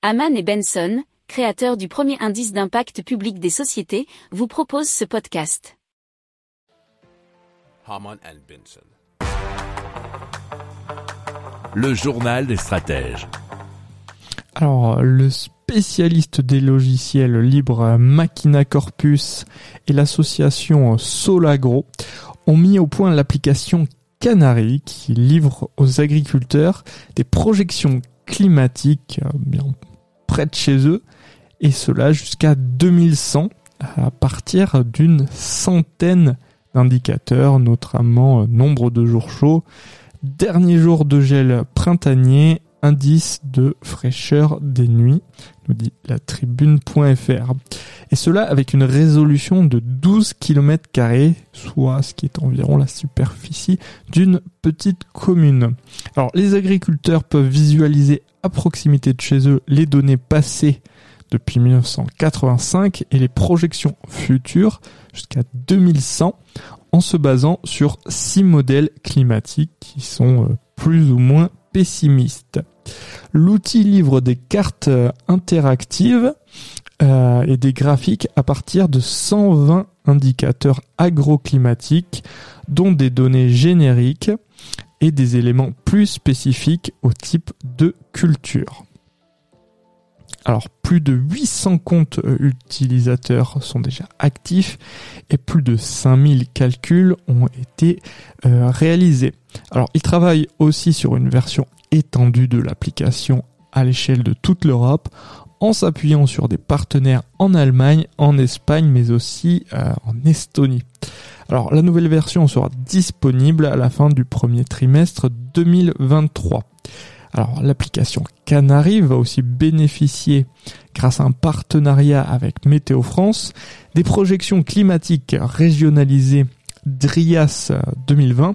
Haman et Benson, créateurs du premier indice d'impact public des sociétés, vous proposent ce podcast. Haman and Benson. Le journal des stratèges. Alors, le spécialiste des logiciels libres Machina Corpus et l'association Solagro ont mis au point l'application Canary qui livre aux agriculteurs des projections climatiques bien de chez eux et cela jusqu'à 2100 à partir d'une centaine d'indicateurs, notamment euh, nombre de jours chauds, dernier jour de gel printanier, indice de fraîcheur des nuits, nous dit la tribune.fr. Et cela avec une résolution de 12 km soit ce qui est environ la superficie d'une petite commune. Alors les agriculteurs peuvent visualiser à proximité de chez eux les données passées depuis 1985 et les projections futures jusqu'à 2100 en se basant sur six modèles climatiques qui sont euh, plus ou moins pessimistes. L'outil livre des cartes interactives euh, et des graphiques à partir de 120 indicateurs agroclimatiques, dont des données génériques et des éléments plus spécifiques au type de culture. Alors plus de 800 comptes euh, utilisateurs sont déjà actifs et plus de 5000 calculs ont été euh, réalisés. Alors ils travaillent aussi sur une version étendue de l'application à l'échelle de toute l'Europe en s'appuyant sur des partenaires en Allemagne, en Espagne, mais aussi euh, en Estonie. Alors la nouvelle version sera disponible à la fin du premier trimestre 2023. Alors l'application Canary va aussi bénéficier, grâce à un partenariat avec Météo France, des projections climatiques régionalisées DRIAS 2020,